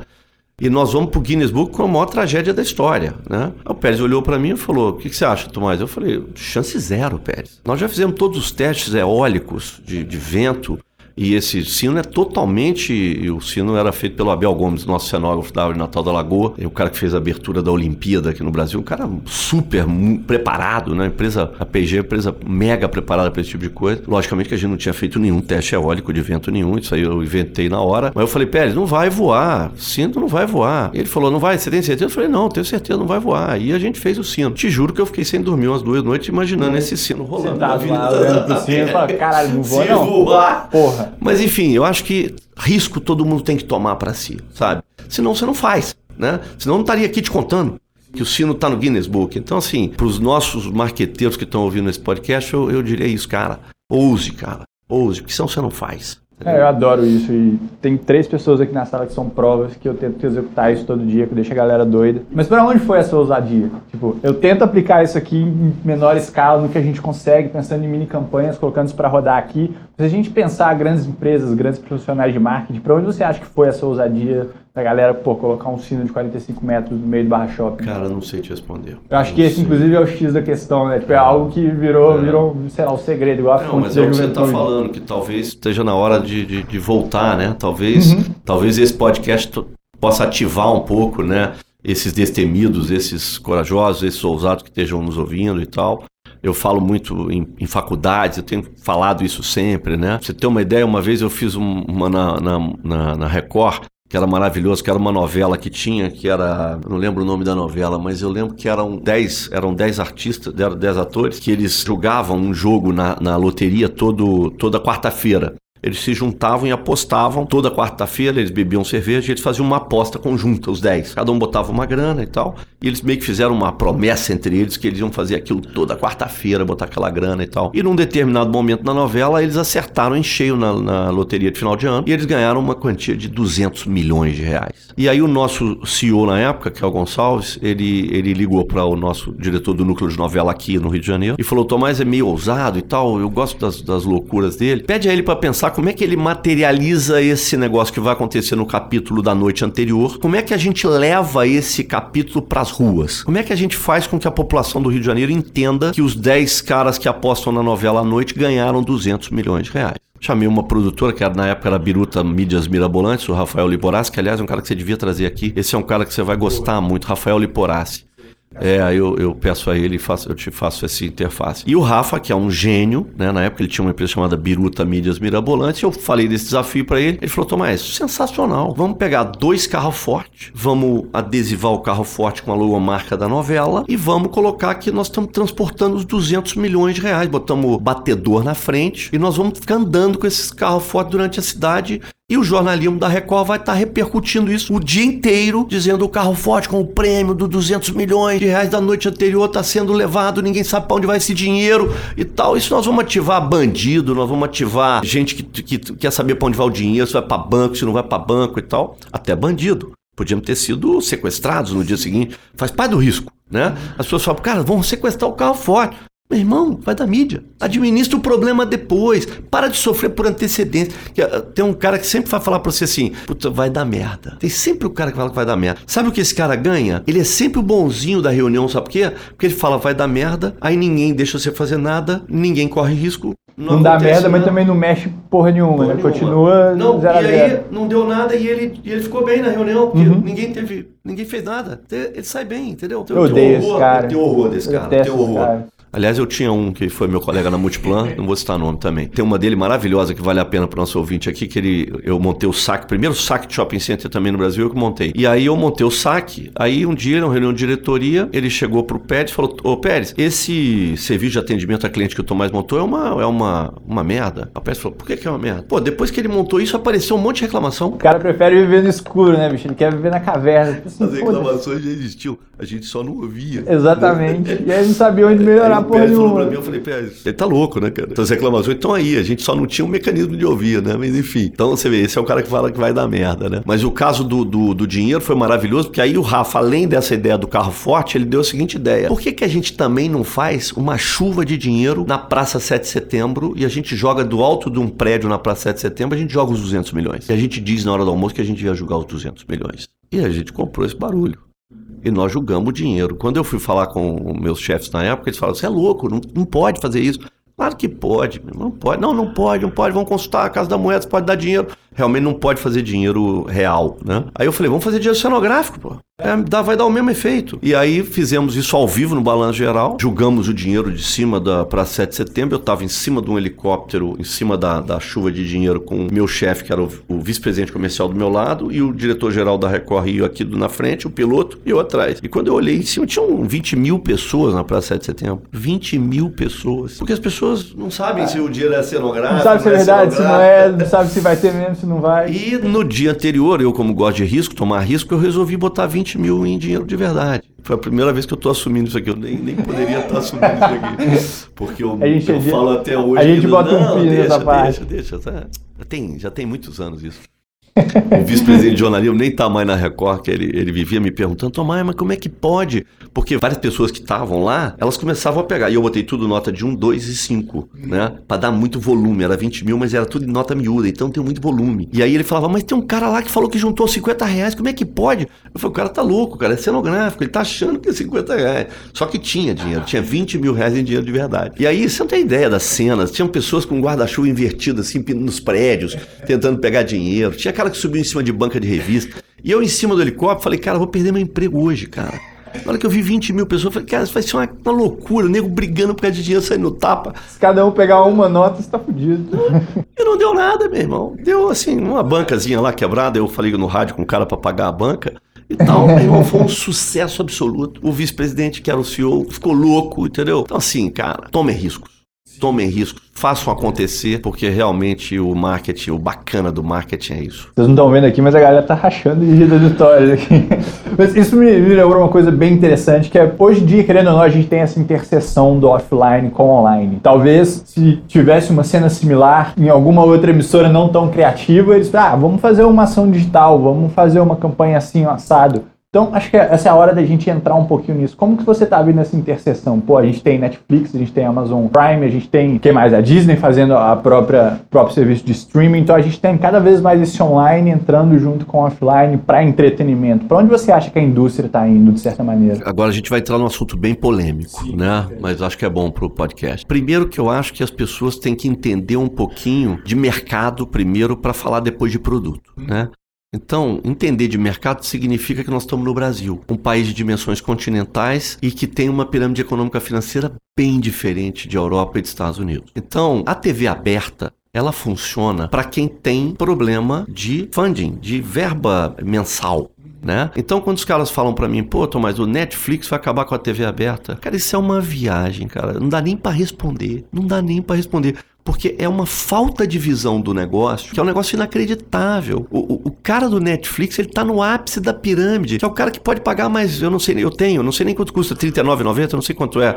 E nós vamos para o Guinness Book com a maior tragédia da história, né? o Pérez olhou para mim e falou, o que, que, você acha, Tomás? Eu falei, chance zero, Pérez. Nós já fizemos todos os testes eólicos de, de vento, e esse sino é totalmente. O sino era feito pelo Abel Gomes, nosso cenógrafo da Árvore Natal da Lagoa, é o cara que fez a abertura da Olimpíada aqui no Brasil, um cara super preparado, né? Empresa, a PG, empresa mega preparada para esse tipo de coisa. Logicamente que a gente não tinha feito nenhum teste eólico de vento nenhum, isso aí eu inventei na hora. Mas eu falei, Pérez, não vai voar, sino não vai voar. Ele falou, não vai, você tem certeza? Eu falei, não, tenho certeza, não vai voar. E a gente fez o sino. Te juro que eu fiquei sem dormir umas duas noites imaginando esse sino rolando. Sentado lá, olhando pro sino e falando, caralho, não voa não. voar. Porra. Mas enfim, eu acho que risco todo mundo tem que tomar para si, sabe? Senão você não faz, né? Senão eu não estaria aqui te contando que o sino está no Guinness Book. Então, assim, para os nossos marqueteiros que estão ouvindo esse podcast, eu, eu diria isso, cara. Ouse, cara. Ouse, porque senão você não faz. É, eu adoro isso e tem três pessoas aqui na sala que são provas que eu tento executar isso todo dia, que deixa a galera doida. Mas para onde foi essa ousadia? Tipo, eu tento aplicar isso aqui em menor escala, no que a gente consegue, pensando em mini campanhas, colocando isso para rodar aqui. Se a gente pensar grandes empresas, grandes profissionais de marketing, para onde você acha que foi essa ousadia da galera, pô, colocar um sino de 45 metros no meio do barra shopping? Cara, não sei te responder. Eu acho que esse, sei. inclusive, é o X da questão, né? Tipo, é, é algo que virou, é. virou, sei lá, o segredo, igual a Não, mas é o que você está falando, que talvez esteja na hora de, de, de voltar, né? Talvez, uhum. talvez esse podcast possa ativar um pouco, né? Esses destemidos, esses corajosos, esses ousados que estejam nos ouvindo e tal. Eu falo muito em, em, faculdades, eu tenho falado isso sempre, né? Pra você ter uma ideia, uma vez eu fiz uma na, na, na, na Record, que era maravilhoso, que era uma novela que tinha, que era, não lembro o nome da novela, mas eu lembro que eram 10, eram 10 artistas, eram 10 atores, que eles jogavam um jogo na, na loteria todo, toda quarta-feira. Eles se juntavam e apostavam toda quarta-feira, eles bebiam cerveja e eles faziam uma aposta conjunta, os 10. Cada um botava uma grana e tal. E eles meio que fizeram uma promessa entre eles que eles iam fazer aquilo toda quarta-feira, botar aquela grana e tal. E num determinado momento na novela, eles acertaram em cheio na, na loteria de final de ano e eles ganharam uma quantia de 200 milhões de reais. E aí o nosso CEO na época, que é o Gonçalves, ele, ele ligou para o nosso diretor do núcleo de novela aqui no Rio de Janeiro e falou: Tomás é meio ousado e tal, eu gosto das, das loucuras dele. Pede a ele para pensar como é que ele materializa esse negócio que vai acontecer no capítulo da noite anterior? Como é que a gente leva esse capítulo para as ruas? Como é que a gente faz com que a população do Rio de Janeiro entenda que os 10 caras que apostam na novela à noite ganharam 200 milhões de reais? Chamei uma produtora, que na época era Biruta Mídias Mirabolantes, o Rafael Liporassi, que aliás é um cara que você devia trazer aqui. Esse é um cara que você vai gostar muito, Rafael Liporassi. É, aí eu, eu, peço a ele faço, eu te faço essa interface. E o Rafa, que é um gênio, né? Na época ele tinha uma empresa chamada Biruta Mídias Mirabolantes, eu falei desse desafio para ele. Ele falou: Tomás, sensacional. Vamos pegar dois carros fortes, vamos adesivar o carro forte com a logomarca da novela e vamos colocar que nós estamos transportando os 200 milhões de reais. Botamos batedor na frente e nós vamos ficar andando com esses carros fortes durante a cidade e o jornalismo da Record vai estar tá repercutindo isso o dia inteiro, dizendo o carro forte com o prêmio dos 200 milhões de reais da noite anterior está sendo levado, ninguém sabe para onde vai esse dinheiro e tal. Isso nós vamos ativar bandido, nós vamos ativar gente que, que, que quer saber para onde vai o dinheiro, se vai para banco, se não vai para banco e tal. Até bandido. Podíamos ter sido sequestrados no dia seguinte. Faz parte do risco, né? As pessoas falam, cara, vamos sequestrar o carro forte. Meu irmão, vai da mídia. Administra o problema depois. Para de sofrer por antecedência. Ah, tem um cara que sempre vai falar pra você assim: puta, vai dar merda. Tem sempre o cara que fala que vai dar merda. Sabe o que esse cara ganha? Ele é sempre o bonzinho da reunião, sabe por quê? Porque ele fala vai dar merda, aí ninguém deixa você fazer nada, ninguém corre risco Não, não dá merda, mas também não mexe porra nenhuma, porra né? Nenhuma. Continua não, zero e aí não deu nada e ele, e ele ficou bem na reunião, porque uhum. ninguém teve, ninguém fez nada. Ele sai bem, entendeu? Eu, eu odeio horror, esse cara. Tenho horror desse cara, eu tenho horror. Cara. Aliás, eu tinha um que foi meu colega na Multiplan, não vou citar nome também. Tem uma dele maravilhosa que vale a pena para o nosso ouvinte aqui, que ele, eu montei o saque, primeiro saque de shopping center também no Brasil, eu que montei. E aí eu montei o saque, aí um dia, numa reunião de diretoria, ele chegou pro Pérez e falou, ô Pérez, esse serviço de atendimento a cliente que o Tomás montou é uma, é uma, uma merda. O Pérez falou, por que, que é uma merda? Pô, depois que ele montou isso, apareceu um monte de reclamação. O cara prefere viver no escuro, né, bicho? Ele quer viver na caverna. As reclamações já existiam, a gente só não ouvia. Exatamente. E aí não sabia onde melhorar aí, porra nenhuma eu falei, Pérez, ele tá louco, né, cara? Então as reclamações estão aí, a gente só não tinha um mecanismo de ouvir, né? Mas enfim. Então você vê, esse é o cara que fala que vai dar merda, né? Mas o caso do, do, do dinheiro foi maravilhoso, porque aí o Rafa, além dessa ideia do carro forte, ele deu a seguinte ideia: por que, que a gente também não faz uma chuva de dinheiro na Praça 7 de Setembro e a gente joga do alto de um prédio na Praça 7 de Setembro, a gente joga os 200 milhões. E a gente diz na hora do almoço que a gente ia jogar os 200 milhões. E a gente comprou esse barulho e nós julgamos dinheiro. Quando eu fui falar com meus chefes na época, eles falaram: você é louco, não, não pode fazer isso. Claro que pode, não pode. Não, não pode, não pode. Vamos consultar a Casa da Moeda, pode dar dinheiro. Realmente não pode fazer dinheiro real, né? Aí eu falei, vamos fazer dinheiro cenográfico, pô. É, dá, vai dar o mesmo efeito. E aí fizemos isso ao vivo no balanço geral, julgamos o dinheiro de cima da para 7 de setembro. Eu estava em cima de um helicóptero, em cima da, da chuva de dinheiro, com o meu chefe, que era o, o vice-presidente comercial do meu lado, e o diretor-geral da Record Rio aqui do, na frente, o piloto, e eu atrás. E quando eu olhei em cima, tinham 20 mil pessoas na Praça 7 de setembro. 20 mil pessoas. Porque as pessoas não sabem se o dinheiro é cenográfico. Não sabe se é verdade, se não é, não sabe se vai ter mesmo, se não vai. E no dia anterior, eu, como gosto de risco, tomar risco, eu resolvi botar 20 20 mil em dinheiro de verdade. Foi a primeira vez que eu estou assumindo isso aqui. Eu nem, nem poderia estar assumindo isso aqui. (laughs) Porque eu, eu falo até hoje. A gente bota um pi nessa parte. Deixa, deixa. Já tem, já tem muitos anos isso. (laughs) o vice-presidente de jornalismo nem está mais na Record, que ele, ele vivia me perguntando, Tomás, mas como é que pode? Porque várias pessoas que estavam lá, elas começavam a pegar. E eu botei tudo nota de 1, 2 e 5, né? Pra dar muito volume. Era 20 mil, mas era tudo em nota miúda, então tem muito volume. E aí ele falava, mas tem um cara lá que falou que juntou 50 reais, como é que pode? Eu falei, o cara tá louco, cara, é cenográfico, ele tá achando que é 50 reais. Só que tinha dinheiro, tinha 20 mil reais em dinheiro de verdade. E aí você não tem ideia das cenas, tinham pessoas com guarda-chuva invertido assim nos prédios, tentando pegar dinheiro. Tinha cara que subiu em cima de banca de revista. E eu em cima do helicóptero falei, cara, vou perder meu emprego hoje, cara. Na hora que eu vi 20 mil pessoas, eu falei, cara, isso vai ser uma, uma loucura, o nego brigando por causa de dinheiro, saindo no tapa. Se cada um pegar uma nota, você tá fudido. (laughs) E não deu nada, meu irmão. Deu, assim, uma bancazinha lá quebrada, eu falei no rádio com o cara para pagar a banca e tal. Meu irmão, foi um sucesso absoluto. O vice-presidente, que era o CEO, ficou louco, entendeu? Então, assim, cara, tome riscos tomem riscos, façam acontecer, porque realmente o marketing, o bacana do marketing é isso. Vocês não estão vendo aqui, mas a galera tá rachando de rir histórias aqui. (laughs) Mas isso me, me lembrou uma coisa bem interessante, que é hoje em dia, querendo ou não, a gente tem essa interseção do offline com online. Talvez se tivesse uma cena similar em alguma outra emissora não tão criativa, eles, ah, vamos fazer uma ação digital, vamos fazer uma campanha assim, assado. Então, acho que essa é a hora da gente entrar um pouquinho nisso. Como que você está vendo essa interseção? Pô, a gente tem Netflix, a gente tem Amazon Prime, a gente tem, quem mais? A Disney fazendo a própria próprio serviço de streaming. Então, a gente tem cada vez mais esse online entrando junto com o offline para entretenimento. Para onde você acha que a indústria está indo, de certa maneira? Agora a gente vai entrar num assunto bem polêmico, Sim, né? É. Mas acho que é bom para o podcast. Primeiro que eu acho que as pessoas têm que entender um pouquinho de mercado primeiro para falar depois de produto, né? Então, entender de mercado significa que nós estamos no Brasil, um país de dimensões continentais e que tem uma pirâmide econômica financeira bem diferente de Europa e de Estados Unidos. Então, a TV aberta ela funciona para quem tem problema de funding, de verba mensal. Né? Então, quando os caras falam para mim, pô, Tomás, o Netflix vai acabar com a TV aberta, cara, isso é uma viagem, cara. Não dá nem para responder. Não dá nem para responder porque é uma falta de visão do negócio, que é um negócio inacreditável. O, o, o, cara do Netflix, ele tá no ápice da pirâmide, que é o cara que pode pagar mais, eu não sei, eu tenho, não sei nem quanto custa, R$39,90, não sei quanto é.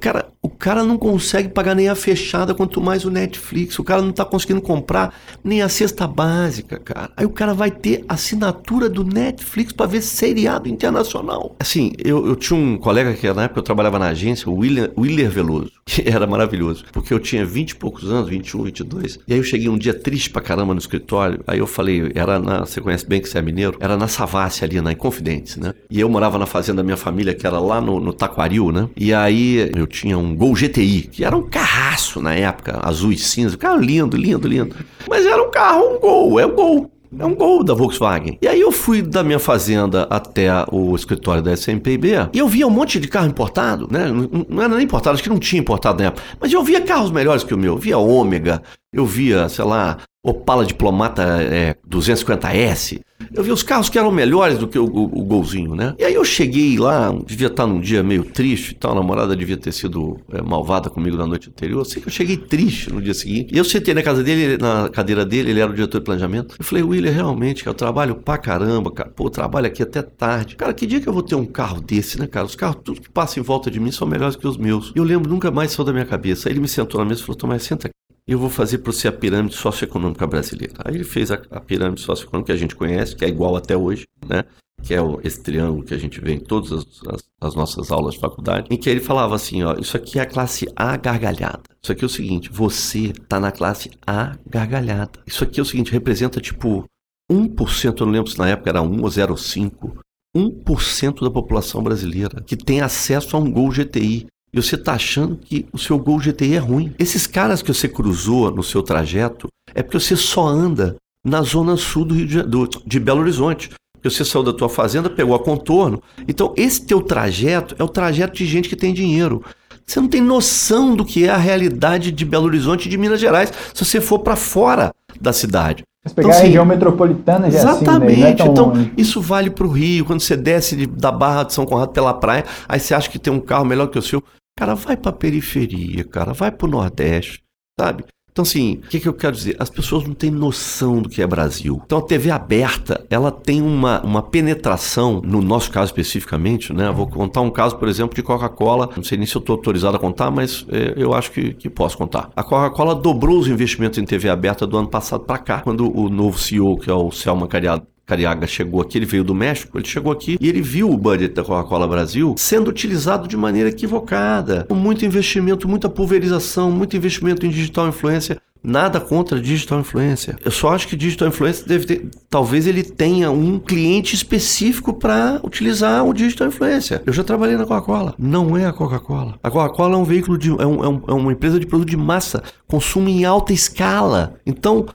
Cara, o cara não consegue pagar nem a fechada, quanto mais o Netflix. O cara não tá conseguindo comprar nem a cesta básica, cara. Aí o cara vai ter assinatura do Netflix para ver seriado internacional. Assim, eu, eu tinha um colega que na época eu trabalhava na agência, o William, Willer Veloso, (laughs) que era maravilhoso, porque eu tinha 20 e poucos anos, 21, 22. E aí eu cheguei um dia triste pra caramba no escritório. Aí eu falei, era na, você conhece bem que você é mineiro, era na Savassi ali, na Inconfidentes, né? E eu morava na fazenda da minha família, que era lá no, no Taquaril, né? E aí eu tinha um Gol GTI, que era um carraço na época, azul e cinza, carro lindo, lindo, lindo. Mas era um carro, um Gol, é um Gol. É um gol da Volkswagen. E aí eu fui da minha fazenda até o escritório da SMPB e eu via um monte de carro importado, né? Não, era nem importado, acho que não tinha importado na época. Mas eu via carros melhores que o meu. Eu via Ômega, eu via, sei lá, Opala Diplomata é, 250S. Eu vi os carros que eram melhores do que o, o, o, golzinho, né? E aí eu cheguei lá, devia estar num dia meio triste e tal, a namorada devia ter sido é, malvada comigo na noite anterior. Eu sei que eu cheguei triste no dia seguinte. E eu sentei na casa dele, na cadeira dele, ele era o diretor de planejamento. Eu falei, William, realmente, eu trabalho pra caramba, cara. Pô, eu trabalho aqui até tarde. Cara, que dia que eu vou ter um carro desse, né, cara? Os carros, tudo que passa em volta de mim são melhores que os meus. E eu lembro, nunca mais saiu da minha cabeça. Aí ele me sentou na mesa e falou, Tomás, senta aqui eu vou fazer para você a pirâmide socioeconômica brasileira. Aí ele fez a, a, pirâmide socioeconômica que a gente conhece, que é igual até hoje, né? que é o, esse triângulo que a gente vê em todas as, as, as, nossas aulas de faculdade, em que ele falava assim, ó, isso aqui é a classe A gargalhada. Isso aqui é o seguinte, você está na classe A gargalhada. Isso aqui é o seguinte, representa tipo 1%, eu não lembro se na época era 1 ou 0,5%, 1% da população brasileira que tem acesso a um Gol GTI e você está achando que o seu Gol GTI é ruim. Esses caras que você cruzou no seu trajeto é porque você só anda na zona sul do Rio de, do, de Belo Horizonte. Porque você saiu da tua fazenda, pegou a contorno. Então, esse teu trajeto é o trajeto de gente que tem dinheiro. Você não tem noção do que é a realidade de Belo Horizonte e de Minas Gerais se você for para fora da cidade. Mas pegar então, a região metropolitana já Exatamente. Assim, né? é então, longe. isso vale para o Rio. Quando você desce de, da Barra de São Conrado pela praia, aí você acha que tem um carro melhor que o seu. Cara, vai para a periferia, cara, vai para o Nordeste, sabe? Então, assim, o que, que eu quero dizer? As pessoas não têm noção do que é Brasil. Então, a TV aberta, ela tem uma, uma penetração, no nosso caso especificamente, né? vou contar um caso, por exemplo, de Coca-Cola. Não sei nem se eu estou autorizado a contar, mas é, eu acho que, que posso contar. A Coca-Cola dobrou os investimentos em TV aberta do ano passado para cá, quando o novo CEO, que é o Selma Cariado, Cariaga chegou aqui, ele veio do México, ele chegou aqui e ele viu o budget da Coca-Cola Brasil sendo utilizado de maneira equivocada, com muito investimento, muita pulverização, muito investimento em digital influência. Nada contra digital influência. Eu só acho que digital influência deve ter. Talvez ele tenha um cliente específico para utilizar o digital influência. Eu já trabalhei na Coca-Cola. Não é a Coca-Cola. A Coca-Cola é um veículo de. É, um, é, um, é uma empresa de produto de massa. Consumo em alta escala. Então,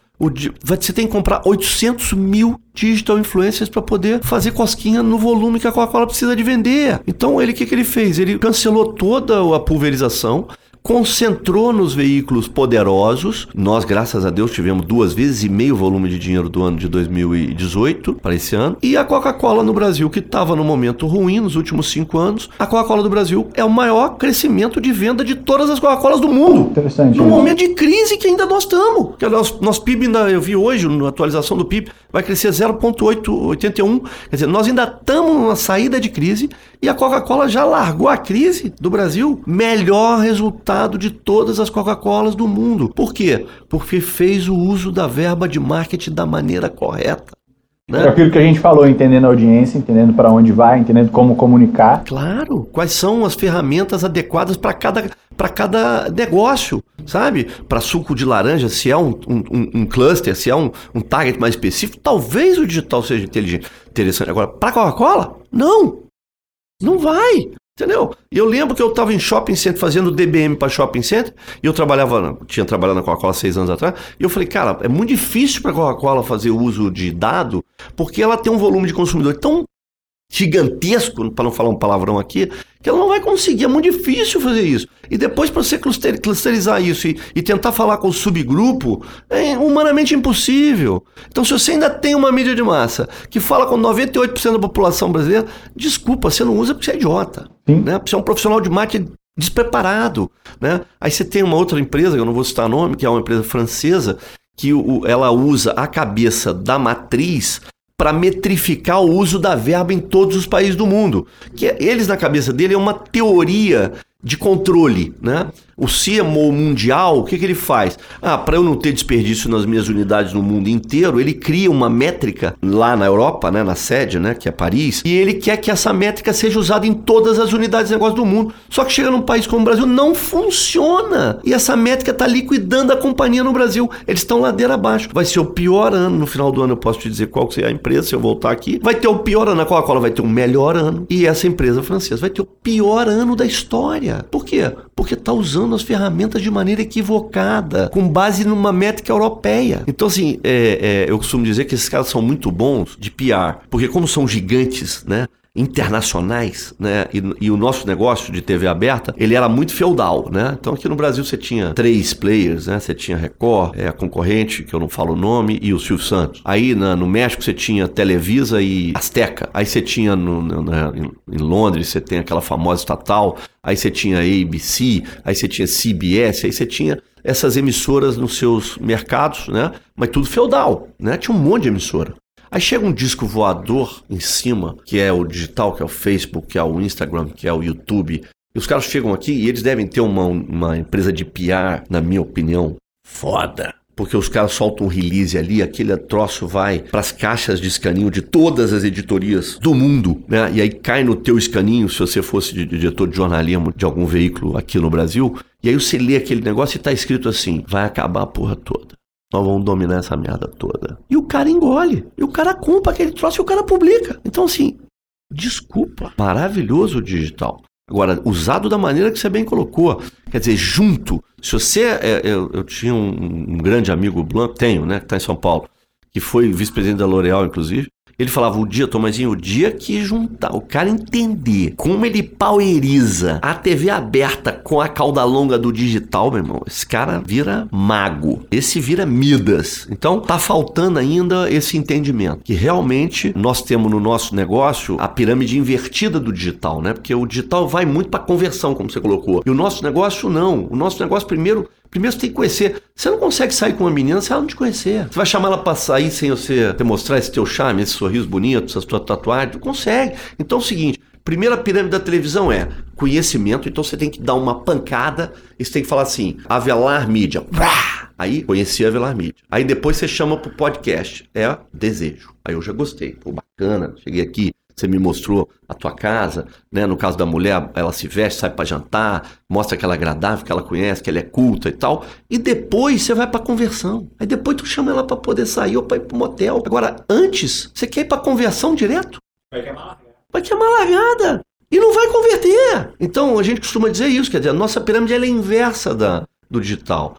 você tem que comprar 800 mil digital influencers para poder fazer cosquinha no volume que a Coca-Cola precisa de vender. Então, ele o que, que ele fez? Ele cancelou toda a pulverização, concentrou nos veículos poderosos. Nós, graças a Deus, tivemos duas vezes e meio volume de dinheiro do ano de 2018 para esse ano. E a Coca-Cola no Brasil, que estava no momento ruim nos últimos cinco anos, a Coca-Cola do Brasil é o maior crescimento de venda de todas as Coca-Colas do mundo. Interessante. No momento de crise que ainda nós estamos. Que nosso, nosso PIB, ainda, eu vi hoje, na atualização do PIB, vai crescer 0,81. Quer dizer, nós ainda estamos numa saída de crise e a Coca-Cola já largou a crise do Brasil. Melhor resultado de todas as Coca-Colas do mundo. Por quê? Porque fez o uso da verba de marketing da maneira correta. Né? É aquilo que a gente falou, entendendo a audiência, entendendo para onde vai, entendendo como comunicar. Claro, quais são as ferramentas adequadas para cada, cada negócio, sabe? Para suco de laranja, se é um, um, um cluster, se é um, um target mais específico, talvez o digital seja inteligente, interessante. Agora, para Coca-Cola, não. Não vai. Entendeu? Eu lembro que eu estava em shopping center fazendo DBM para shopping center, e eu trabalhava, tinha trabalhado na Coca-Cola seis anos atrás, e eu falei, cara, é muito difícil para a Coca-Cola fazer uso de dado, porque ela tem um volume de consumidor tão gigantesco, para não falar um palavrão aqui, que ela não vai conseguir, é muito difícil fazer isso. E depois para você clusterizar isso e, e, tentar falar com o subgrupo, é humanamente impossível. Então se você ainda tem uma mídia de massa que fala com 98% da população brasileira, desculpa, você não usa porque você é idiota. Né? Você é um profissional de marketing despreparado. Né? Aí você tem uma outra empresa, que eu não vou citar nome, que é uma empresa francesa, que o, ela usa a cabeça da matriz para metrificar o uso da verba em todos os países do mundo. Que é, eles, na cabeça dele, é uma teoria de controle, né? O CMO mundial, o que, que ele faz? Ah, para eu não ter desperdício nas minhas unidades no mundo inteiro, ele cria uma métrica lá na Europa, né, na sede, né, que é Paris, e ele quer que essa métrica seja usada em todas as unidades de negócio do mundo. Só que chega num país como o Brasil, não funciona. E essa métrica está liquidando a companhia no Brasil. Eles estão ladeira abaixo. Vai ser o pior ano. No final do ano eu posso te dizer qual que é a empresa, se eu voltar aqui. Vai ter o pior ano. A Coca-Cola vai ter o melhor ano. E essa empresa francesa vai ter o pior ano da história. Por quê? Porque está usando as ferramentas de maneira equivocada, com base numa métrica europeia. Então, assim, é, é, eu costumo dizer que esses caras são muito bons de PR, porque como são gigantes, né? Internacionais, né? E, e, o nosso negócio de TV aberta, ele era muito feudal, né? Então aqui no Brasil você tinha três players, né? Você tinha Record, é, a concorrente, que eu não falo o nome, e o Silvio Santos. Aí na, no México você tinha Televisa e Azteca. Aí você tinha no, na, em, em Londres, você tem aquela famosa estatal. Aí você tinha ABC, aí você tinha CBS, aí você tinha essas emissoras nos seus mercados, né? Mas tudo feudal, né? Tinha um monte de emissora. Aí chega um disco voador em cima, que é o digital, que é o Facebook, que é o Instagram, que é o YouTube. E os caras chegam aqui e eles devem ter uma, uma empresa de PR, na minha opinião, foda. Porque os caras soltam um release ali, aquele troço vai para as caixas de escaninho de todas as editorias do mundo, né? E aí cai no teu escaninho, se você fosse diretor de jornalismo de algum veículo aqui no Brasil, e aí você lê aquele negócio e tá escrito assim: vai acabar a porra toda. Nós vamos dominar essa merda toda. E o cara engole. E o cara compra aquele troço e o cara publica. Então, assim, desculpa. Maravilhoso o digital. Agora, usado da maneira que você bem colocou. Quer dizer, junto. Se você. É, eu, eu, tinha um, um, grande amigo, Blanco, tenho, né? Que está em São Paulo. Que foi vice-presidente da L'Oréal, inclusive. Ele falava o dia, Tomazinho, o dia que juntar, o cara entender como ele poweriza a TV aberta com a cauda longa do digital, meu irmão, esse cara vira mago. Esse vira Midas. Então, tá faltando ainda esse entendimento. Que realmente nós temos no nosso negócio a pirâmide invertida do digital, né? Porque o digital vai muito para conversão, como você colocou. E o nosso negócio não. O nosso negócio primeiro Primeiro você tem que conhecer. Você não consegue sair com uma menina se ela não te conhecer. Você vai chamar ela pra sair sem você mostrar esse teu charme, esse sorriso bonito, essa tua tatuagem? Não consegue. Então é o seguinte: primeira pirâmide da televisão é conhecimento, então você tem que dar uma pancada e você tem que falar assim: Avelar Mídia. Aí conheci a Avelar Mídia. Aí depois você chama pro podcast. É desejo. Aí eu já gostei. Pô, bacana, cheguei aqui, você me mostrou a tua casa, né? No caso da mulher, ela se veste, sai para jantar, mostra que ela é agradável, que ela conhece, que ela é culta e tal. E depois você vai para conversão. Aí depois tu chama ela para poder sair ou para ir pro motel. Agora, antes, você quer ir para conversão direto? Vai queimar largada. Vai queimar largada. E não vai converter. Então, a gente costuma dizer isso, quer dizer, a nossa pirâmide é inversa da, do digital.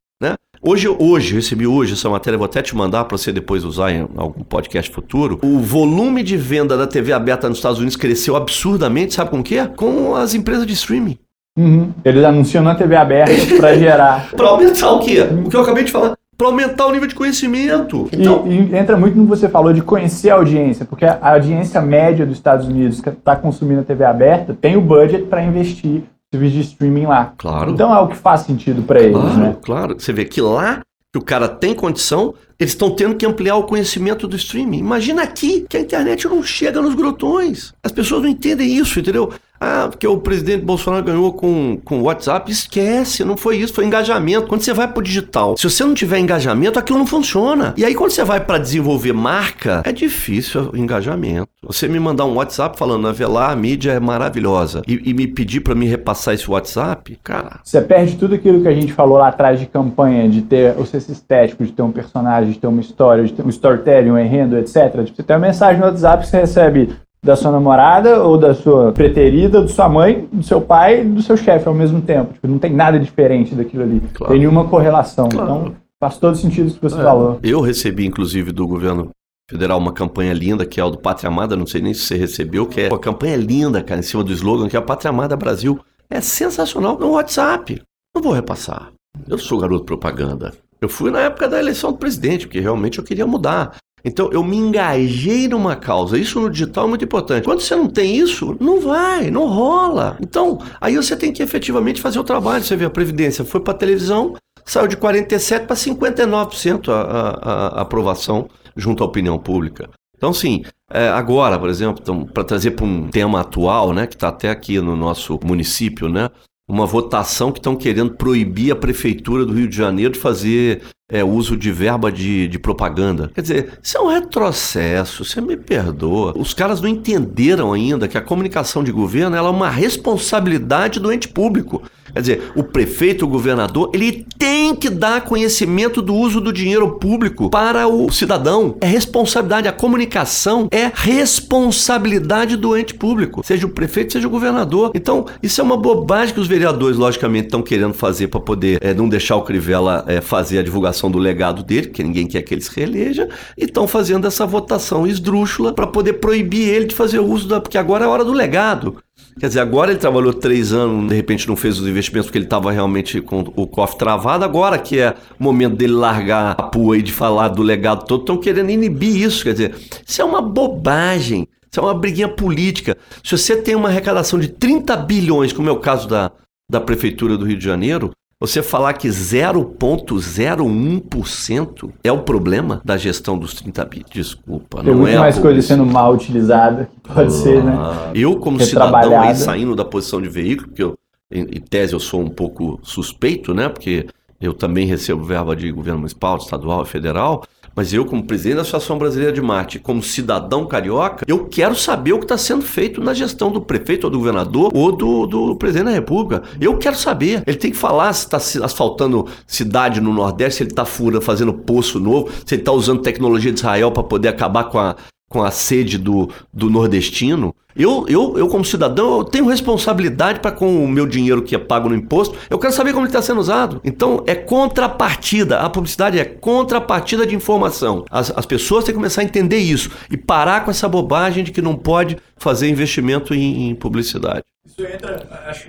Hoje, hoje, recebi hoje essa matéria, vou até te mandar para você depois usar em algum podcast futuro. O volume de venda da TV aberta nos Estados Unidos cresceu absurdamente, sabe com o quê? Com as empresas de streaming. Uhum. Eles anunciam na TV aberta (laughs) para gerar. para aumentar o quê? O que eu acabei de falar. Para aumentar o nível de conhecimento. Então... E, e, entra muito no que você falou de conhecer a audiência, porque a audiência média dos Estados Unidos que está consumindo a TV aberta tem o budget para investir serviço de streaming lá. Claro. Então é o que faz sentido para claro, eles, né? Claro, Você vê que lá que o cara tem condição, eles estão tendo que ampliar o conhecimento do streaming. Imagina aqui que a internet não chega nos grotões. As pessoas não entendem isso, entendeu? Ah, porque o presidente Bolsonaro ganhou com o WhatsApp. Esquece, não foi isso, foi engajamento. Quando você vai pro digital, se você não tiver engajamento, aquilo não funciona. E aí, quando você vai para desenvolver marca, é difícil o engajamento. Você me mandar um WhatsApp falando, a Velar, a mídia é maravilhosa, e, e me pedir para me repassar esse WhatsApp, cara. Você perde tudo aquilo que a gente falou lá atrás de campanha, de ter o senso estético, de ter um personagem, de ter uma história, de ter um storytelling, um enredo, etc. Tipo, você tem uma mensagem no WhatsApp que você recebe da sua namorada ou da sua preterida, da sua mãe, do seu pai e do seu chefe ao mesmo tempo. Tipo, não tem nada diferente daquilo ali. Claro. Tem nenhuma correlação. Claro. Então, faz todo sentido isso que você é. falou. Eu recebi, inclusive, do governo federal uma campanha linda, que é o do Pátria Amada, não sei nem se você recebeu, que é uma campanha linda, cara, em cima do slogan, que é a Pátria Amada Brasil. É sensacional no WhatsApp. Não vou repassar. Eu sou garoto propaganda. Eu fui na época da eleição do presidente, porque realmente eu queria mudar. Então eu me engajei numa causa. Isso no digital é muito importante. Quando você não tem isso, não vai, não rola. Então, aí você tem que efetivamente fazer o trabalho. Você vê a Previdência foi para a televisão, saiu de 47% para 59% a, a, a aprovação junto à opinião pública. Então, sim, é, agora, por exemplo, então, para trazer para um tema atual, né, que está até aqui no nosso município, né, uma votação que estão querendo proibir a prefeitura do Rio de Janeiro de fazer é, uso de verba de, de propaganda. Quer dizer, isso é um retrocesso, você me perdoa. Os caras não entenderam ainda que a comunicação de governo é uma responsabilidade do ente público. Quer dizer, o prefeito, o governador, ele tem que dar conhecimento do uso do dinheiro público para o cidadão. É responsabilidade. A comunicação é responsabilidade do ente público, seja o prefeito, seja o governador. Então, isso é uma bobagem que os vereadores, logicamente, estão querendo fazer para poder é, não deixar o Crivella é, fazer a divulgação do legado dele, que ninguém quer que ele se reeleja, e estão fazendo essa votação esdrúxula para poder proibir ele de fazer uso da. Porque agora é hora do legado. Quer dizer, agora ele trabalhou três anos, de repente não fez os investimentos porque ele estava realmente com o cofre travado. Agora que é momento dele largar a pua e de falar do legado todo, estão querendo inibir isso. Quer dizer, isso é uma bobagem. Isso é uma briguinha política. Se você tem uma arrecadação de 30 bilhões, como é o caso da, da Prefeitura do Rio de Janeiro, você falar que 0,01% é o problema da gestão dos 30 bi. Desculpa, Tem não muito é. mais coisa sendo mal utilizada, pode ser, né? Ah, Eu, como cidadão aí, saindo da posição de veículo, porque eu, em, em tese eu sou um pouco suspeito, né? Porque eu também recebo verba de governo municipal, estadual e federal. Mas eu, como presidente da Associação Brasileira de Marte, como cidadão carioca, eu quero saber o que está sendo feito na gestão do prefeito ou do governador ou do, do presidente da República. Eu quero saber. Ele tem que falar se está asfaltando cidade no Nordeste, se ele está fazendo poço novo, se ele está usando tecnologia de Israel para poder acabar com a, com a sede do, do nordestino. Eu, eu, eu, como cidadão, eu tenho responsabilidade para com o meu dinheiro que é pago no imposto. Eu quero saber como ele está sendo usado. Então, é contrapartida. A publicidade é contrapartida de informação. As, as pessoas têm que começar a entender isso e parar com essa bobagem de que não pode fazer investimento em, em publicidade. Isso entra, acho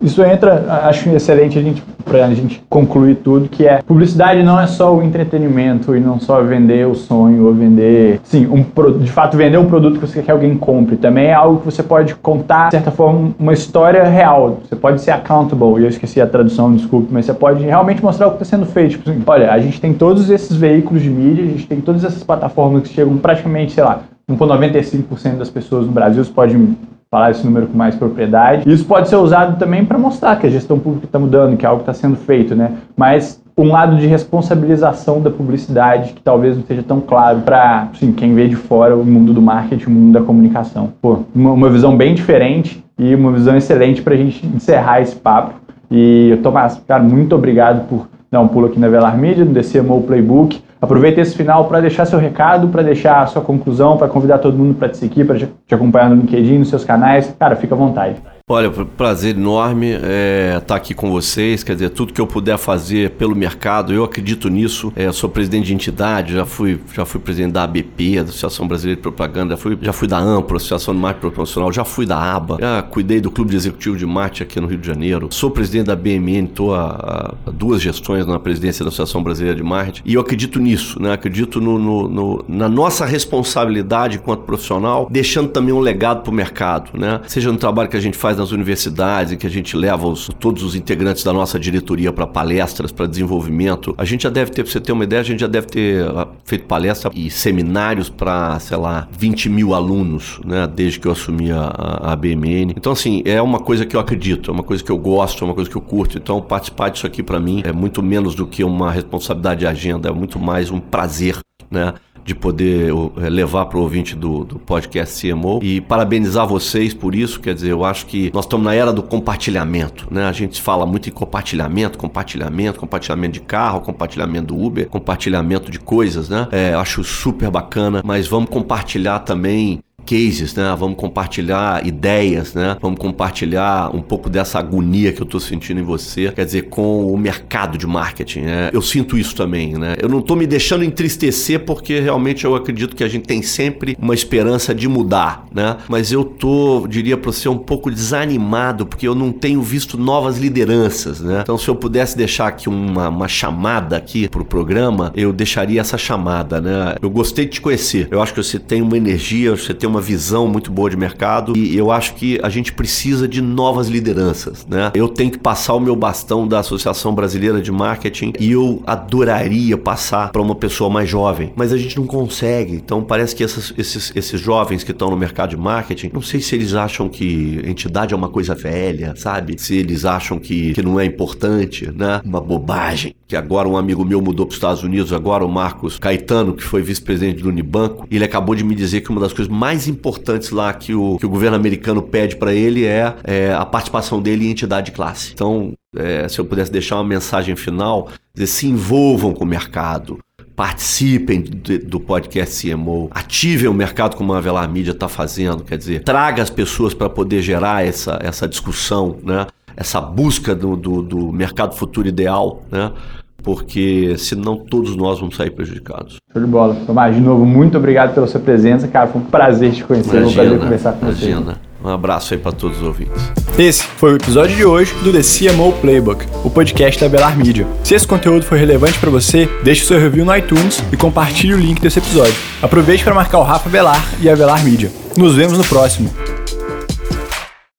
Isso entra, acho excelente a gente, pra gente concluir tudo, que é publicidade não é só o entretenimento e não só vender o sonho ou vender, sim, um, de fato vender um produto que você quer que alguém compre. Também é algo que você pode contar, de certa forma, uma história real. Você pode ser accountable, e eu esqueci a tradução, desculpe, mas você pode realmente mostrar o que está sendo feito. Tipo assim, olha, a gente tem todos esses veículos de mídia, a gente tem todas essas plataformas que chegam praticamente, sei lá, 1,95% das pessoas no Brasil, você pode falar esse número com mais propriedade. Isso pode ser usado também para mostrar que a gestão pública está mudando, que algo está sendo feito, né? Mas um lado de responsabilização da publicidade que talvez não seja tão claro para assim, quem vê de fora o mundo do marketing, o mundo da comunicação. Pô, uma, uma visão bem diferente e uma visão excelente para a gente encerrar esse papo. E Tomás, cara, muito obrigado por dar um pulo aqui na Velar Media, no DCMO Playbook. Aproveita esse final para deixar seu recado, para deixar a sua conclusão, para convidar todo mundo para te seguir, para te acompanhar no LinkedIn, nos seus canais. Cara, fica à vontade. Olha, pr- prazer enorme estar aqui com vocês. Quer dizer, tudo que eu puder fazer pelo mercado, eu acredito nisso. É, sou presidente de entidade, já fui, já fui presidente da ABP, da Associação Brasileira de Propaganda, já fui, já fui da AMPRO, Associação de Marketing Profissional, já fui da ABA, já cuidei do Clube de Executivo de Marketing aqui no Rio de Janeiro. Sou presidente da BMN, estou há, duas gestões na presidência da Associação Brasileira de Marketing e eu acredito nisso, né? Acredito no, no- no- na nossa responsabilidade enquanto profissional, deixando também um legado para o mercado, né? Seja no trabalho que a gente faz nas universidades, que a gente leva os- todos os integrantes da nossa diretoria para palestras, para desenvolvimento. A gente já deve ter, para você ter uma ideia, a gente já deve ter ah, feito palestra e seminários para, sei lá, 20 mil alunos, né? Desde que eu assumi a, a BMN. Então, assim, é uma coisa que eu acredito, é uma coisa que eu gosto, é uma coisa que eu curto. Então, participar disso aqui para mim é muito menos do que uma responsabilidade de agenda, é muito mais um prazer, né? de poder eh, levar para o ouvinte do, do podcast CMO e parabenizar vocês por isso. Quer dizer, eu acho que nós estamos na era do compartilhamento, né? A gente fala muito em compartilhamento, compartilhamento, compartilhamento de carro, compartilhamento do Uber, compartilhamento de coisas, né? É, acho super bacana, mas vamos compartilhar também cases, né? Vamos compartilhar ideias, né? Vamos compartilhar um pouco dessa agonia que eu tô sentindo em você, quer dizer, com o mercado de marketing, né? Eu sinto isso também, né? Eu não tô me deixando entristecer porque realmente eu acredito que a gente tem sempre uma esperança de mudar, né? Mas eu tô, diria para você, um pouco desanimado porque eu não tenho visto novas lideranças, né? Então, se eu pudesse deixar aqui uma, uma chamada aqui pro programa, eu deixaria essa chamada, né? Eu gostei de te conhecer. Eu acho que você tem uma energia, você tem uma uma visão muito boa de mercado e eu acho que a gente precisa de novas lideranças, né? Eu tenho que passar o meu bastão da Associação Brasileira de Marketing e eu adoraria passar para uma pessoa mais jovem, mas a gente não consegue. Então parece que essas, esses, esses jovens que estão no mercado de marketing, não sei se eles acham que entidade é uma coisa velha, sabe? Se eles acham que, que não é importante, né? Uma bobagem. Que agora um amigo meu mudou para os Estados Unidos, agora o Marcos Caetano, que foi vice-presidente do Unibanco, ele acabou de me dizer que uma das coisas mais importantes lá que o, que o governo americano pede para ele é, é, a participação dele em entidade de classe. Então, é, se eu pudesse deixar uma mensagem final, dizer, se envolvam com o mercado, participem do, do podcast CMO, ativem o mercado como a Avelar Mídia está fazendo, quer dizer, traga as pessoas para poder gerar essa, essa discussão, né? essa busca do, do, do mercado futuro ideal, né? Porque senão todos nós vamos sair prejudicados. Show de bola. Tomás, de novo, muito obrigado pela sua presença, cara. Foi um prazer te conhecer, imagina, foi um prazer conversar com imagina. você. Um abraço aí para todos os ouvintes. Esse foi o episódio de hoje do The CMO Playbook, o podcast da Belar Media. Se esse conteúdo foi relevante para você, deixe seu review no iTunes e compartilhe o link desse episódio. Aproveite para marcar o Rafa Belar e a Belar Media. Nos vemos no próximo.